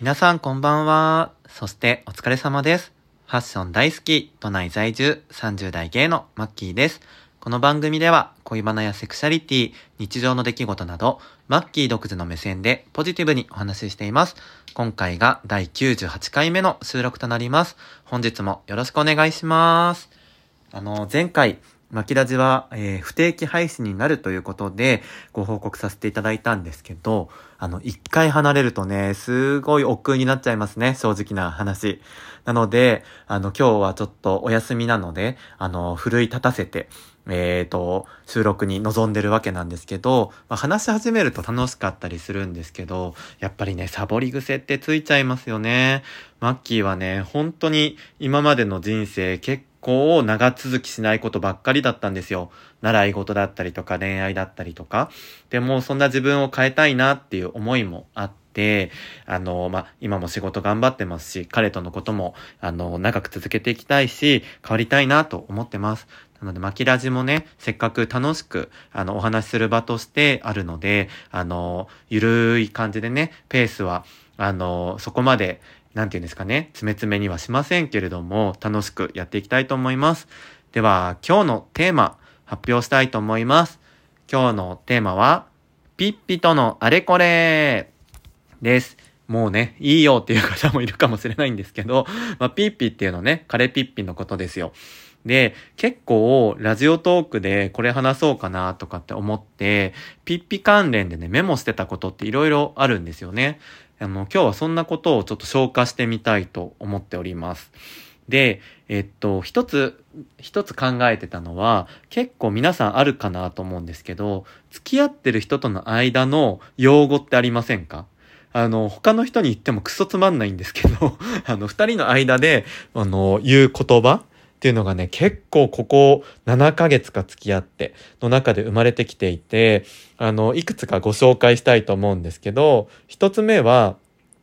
皆さんこんばんは。そしてお疲れ様です。ファッション大好き、都内在住、30代芸のマッキーです。この番組では恋バナやセクシャリティ、日常の出来事など、マッキー独自の目線でポジティブにお話ししています。今回が第98回目の収録となります。本日もよろしくお願いします。あの、前回、マキラジは、えー不定期配信になるということで、ご報告させていただいたんですけど、あの、一回離れるとね、すごい億劫になっちゃいますね、正直な話。なので、あの、今日はちょっとお休みなので、あの、奮い立たせて、えーと、収録に臨んでるわけなんですけど、まあ、話し始めると楽しかったりするんですけど、やっぱりね、サボり癖ってついちゃいますよね。マッキーはね、本当に今までの人生結構長続きしないことばっかりだったんですよ。習い事だったりとか恋愛だったりとか。でもそんな自分を変えたいなっていう思いもあって、あの、まあ、今も仕事頑張ってますし、彼とのことも、あの、長く続けていきたいし、変わりたいなと思ってます。なので、巻きラジもね、せっかく楽しく、あの、お話しする場としてあるので、あの、ゆるい感じでね、ペースは、あの、そこまで、なんていうんですかね、詰め詰めにはしませんけれども、楽しくやっていきたいと思います。では、今日のテーマ、発表したいと思います。今日のテーマは、ピッピとのあれこれです。もうね、いいよっていう方もいるかもしれないんですけど、まあ、ピッピっていうのね、カレピッピのことですよ。で、結構、ラジオトークでこれ話そうかなとかって思って、ピッピ関連でね、メモしてたことっていろいろあるんですよね。あの、今日はそんなことをちょっと消化してみたいと思っております。で、えっと、一つ、一つ考えてたのは、結構皆さんあるかなと思うんですけど、付き合ってる人との間の用語ってありませんか？あの、他の人に言ってもクソつまんないんですけど、あの、二人の間で、あの、言う言葉っていうのがね、結構ここ7ヶ月か付き合っての中で生まれてきていて、あの、いくつかご紹介したいと思うんですけど、一つ目は、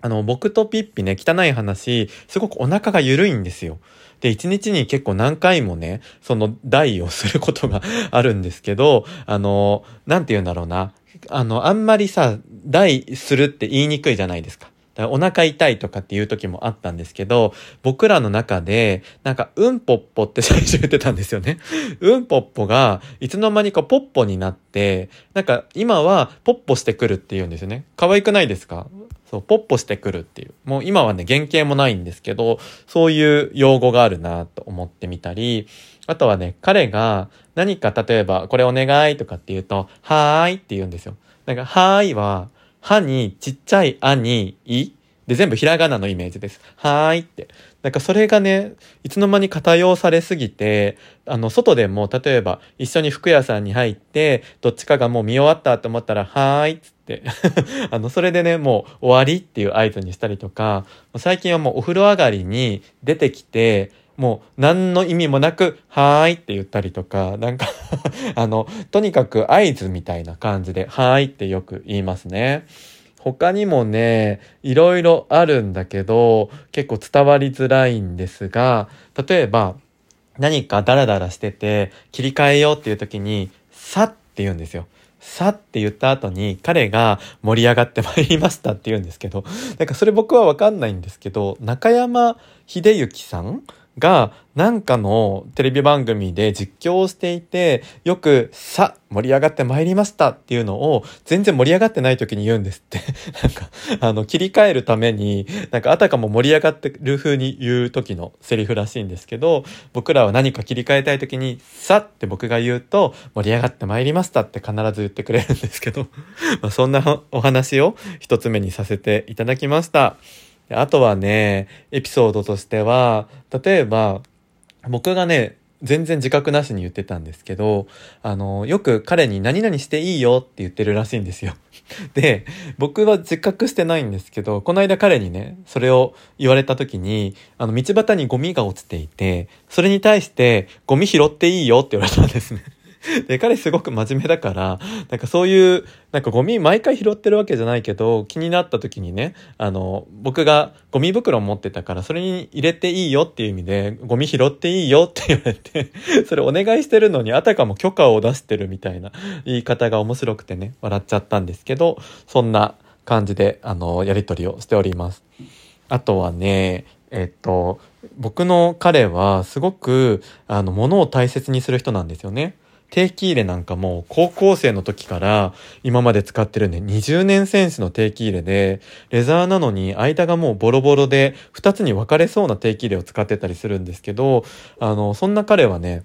あの、僕とピッピね、汚い話、すごくお腹が緩いんですよ。で、一日に結構何回もね、その代をすることが あるんですけど、あの、なんて言うんだろうな。あの、あんまりさ、代するって言いにくいじゃないですか。だお腹痛いとかっていう時もあったんですけど、僕らの中で、なんか、うんぽっぽって最初言ってたんですよね。うんぽっぽが、いつの間にかポッポになって、なんか、今はポッポしてくるって言うんですよね。可愛くないですか？そう、ポッポしてくるっていう。もう今はね、原型もないんですけど、そういう用語があるなと思ってみたり、あとはね、彼が何か例えば、これお願いとかって言うと、はーいって言うんですよ。なんか、はーいは、はにちっちゃいあにい？で、全部ひらがなのイメージです。はーいって。なんかそれがね、いつの間にか多用されすぎて、あの、外でも、例えば、一緒に服屋さんに入って、どっちかがもう見終わったと思ったら、はーいっつって、あの、それでね、もう終わりっていう合図にしたりとか、最近はもうお風呂上がりに出てきて、もう何の意味もなく、はーいって言ったりとか、なんか あの、とにかく合図みたいな感じで、はーいってよく言いますね。他にもね、いろいろあるんだけど、結構伝わりづらいんですが、例えば、何かダラダラしてて、切り替えようっていう時に、さって言うんですよ。さって言った後に彼が盛り上がってまいりましたって言うんですけど、なんかそれ僕はわかんないんですけど、中山秀幸さんがなんかのテレビ番組で実況をしていて、よくさ、盛り上がってまいりましたっていうのを全然盛り上がってない時に言うんですって。なんか、あの、切り替えるために、なんかあたかも盛り上がってる風に言う時のセリフらしいんですけど、僕らは何か切り替えたい時に、さって僕が言うと、盛り上がってまいりましたって必ず言ってくれるんですけど、まそんなお話を一つ目にさせていただきました。あとはね、エピソードとしては、例えば、僕がね、全然自覚なしに言ってたんですけど、あの、よく彼に何々していいよって言ってるらしいんですよ。で、僕は自覚してないんですけど、この間彼にね、それを言われた時に、あの、道端にゴミが落ちていて、それに対して、ゴミ拾っていいよって言われたんですね。で、彼すごく真面目だから、なんかそういう、なんかゴミ毎回拾ってるわけじゃないけど、気になった時にね、あの、僕がゴミ袋持ってたから、それに入れていいよっていう意味で、ゴミ拾っていいよって言われて、それお願いしてるのに、あたかも許可を出してるみたいな言い方が面白くてね、笑っちゃったんですけど、そんな感じで、あの、やりとりをしております。あとはね、えっと、僕の彼はすごく、あの、物を大切にする人なんですよね。定期入れなんかも高校生の時から今まで使ってるね20年選手の定期入れでレザーなのに間がもうボロボロで2つに分かれそうな定期入れを使ってたりするんですけどあのそんな彼はね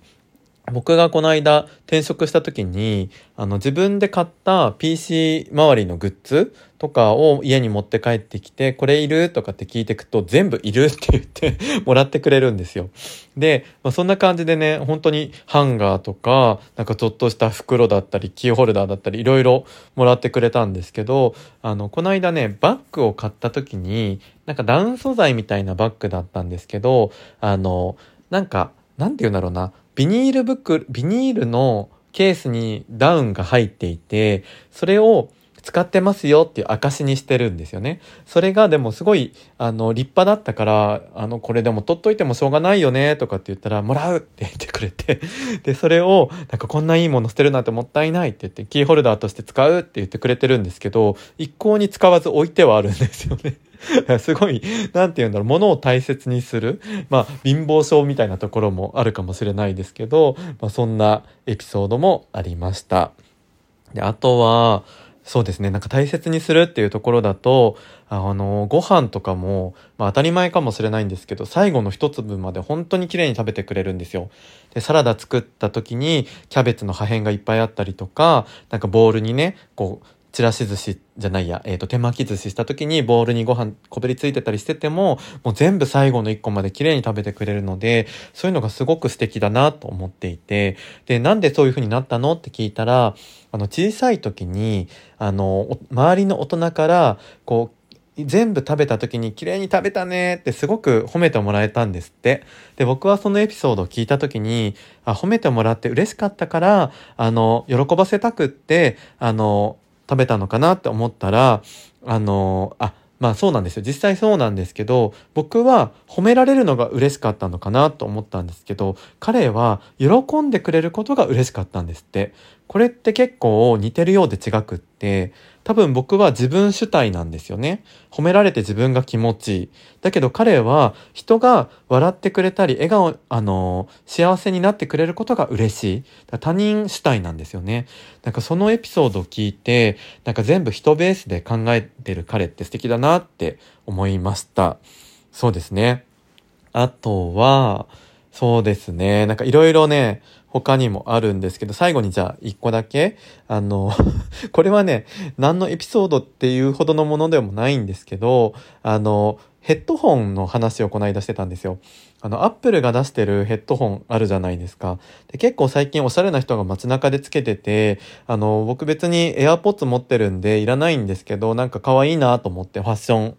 僕がこの間転職した時にあの自分で買った PC 周りのグッズとかを家に持って帰ってきてこれいるとかって聞いてくと全部いるって言って もらってくれるんですよ。で、まあ、そんな感じでね本当にハンガーとかなんかちょっとした袋だったりキーホルダーだったりいろいろもらってくれたんですけどあのこの間ねバッグを買った時になんかダウン素材みたいなバッグだったんですけどあのなんか何て言うんだろうな。ビニール袋、ビニールのケースにダウンが入っていて、それを使ってますよっていう証にしてるんですよね。それがでもすごい、あの、立派だったから、あの、これでも取っといてもしょうがないよね、とかって言ったら、もらうって言ってくれて、で、それを、なんかこんないいもの捨てるなんてもったいないって言って、キーホルダーとして使うって言ってくれてるんですけど、一向に使わず置いてはあるんですよね。すごい、なんて言うんだろう、物を大切にする。まあ、貧乏症みたいなところもあるかもしれないですけど、まあ、そんなエピソードもありました。で、あとは、そうですね。なんか大切にするっていうところだと、あの、ご飯とかも、まあ当たり前かもしれないんですけど、最後の一粒まで本当に綺麗に食べてくれるんですよ。で、サラダ作った時に、キャベツの破片がいっぱいあったりとか、なんかボウルにね、こう、ちらし寿司じゃないや、えっ、ー、と、手巻き寿司した時にボウルにご飯こびりついてたりしてても、もう全部最後の一個まで綺麗に食べてくれるので、そういうのがすごく素敵だなと思っていて、で、なんでそういう風になったのって聞いたら、あの、小さい時に、あの、周りの大人から、こう、全部食べた時に綺麗に食べたねってすごく褒めてもらえたんですって。で、僕はそのエピソードを聞いた時に、あ、褒めてもらって嬉しかったから、あの、喜ばせたくって、あの、食べたのかなって思ったら、あの、あ、まあそうなんですよ。実際そうなんですけど、僕は褒められるのが嬉しかったのかなと思ったんですけど、彼は喜んでくれることが嬉しかったんですって。これって結構似てるようで違くって、多分僕は自分主体なんですよね。褒められて自分が気持ちいい。だけど彼は人が笑ってくれたり、笑顔、あの、幸せになってくれることが嬉しい。他人主体なんですよね。なんかそのエピソードを聞いて、なんか全部人ベースで考えてる彼って素敵だなって思いました。そうですね。あとは、そうですね。なんかいろいろね、他にもあるんですけど、最後にじゃあ一個だけ、あの これはね、何のエピソードっていうほどのものでもないんですけど、あの、ヘッドホンの話をこの間してたんですよ。あの、アップルが出してるヘッドホンあるじゃないですか。で結構最近おしゃれな人が街中でつけてて、あの、僕別に AirPods 持ってるんでいらないんですけど、なんか可愛いなと思ってファッション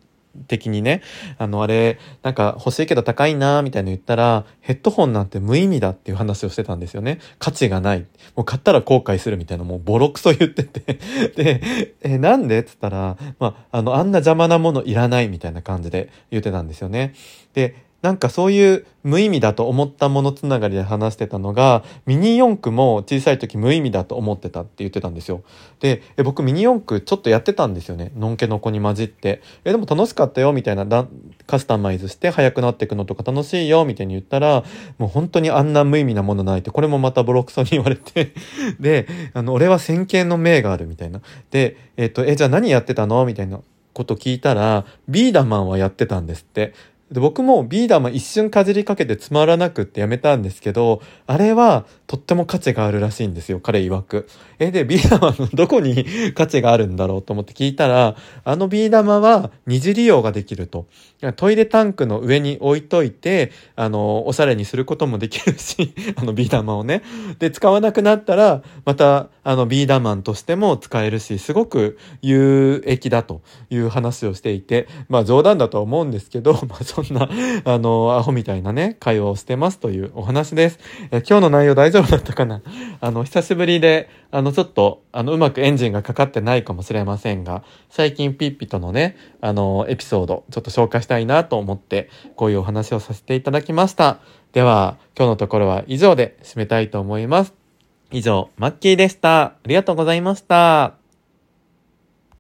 的にね、あの、あれ、なんか欲しいけど高いなみたいな言ったら、ヘッドホンなんて無意味だっていう話をしてたんですよね。価値がない。もう買ったら後悔するみたいな、もうボロクソ言ってて で、え、なんで？っつったら、まあ、あの、あんな邪魔なものいらないみたいな感じで言ってたんですよね。で、なんかそういう無意味だと思ったものつながりで話してたのが、ミニ四駆も小さい時無意味だと思ってたって言ってたんですよ。で、え僕ミニ四駆ちょっとやってたんですよね。のんけの子に混じって。え、でも楽しかったよみたいなだカスタマイズして速くなっていくのとか楽しいよみたいに言ったら、もう本当にあんな無意味なものないって、これもまたボロクソに言われて で、あの、俺は先見の明があるみたいな。で、えっ、と、え、じゃあ何やってたのみたいなこと聞いたら、ビーダマンはやってたんですって。で僕もビーダーマン一瞬かじりかけてつまらなくってやめたんですけど、あれはとっても価値があるらしいんですよ、彼曰く。え、で、ビー玉のどこに価値があるんだろうと思って聞いたら、あのビー玉は二次利用ができると。トイレタンクの上に置いといて、あの、おしゃれにすることもできるし、あのビー玉をね。で、使わなくなったら、また、あの、ビーダマンとしても使えるし、すごく有益だという話をしていて、まあ冗談だとは思うんですけど、まあそんな、あの、アホみたいなね、会話をしてますというお話です。え今日の内容大丈夫だったかな？あの、久しぶりで、あの、ちょっと、あの、うまくエンジンがかかってないかもしれませんが、最近ピッピとのね、あの、エピソード、ちょっと紹介したいなと思って、こういうお話をさせていただきました。では、今日のところは以上で締めたいと思います。以上、マッキーでした。ありがとうございました。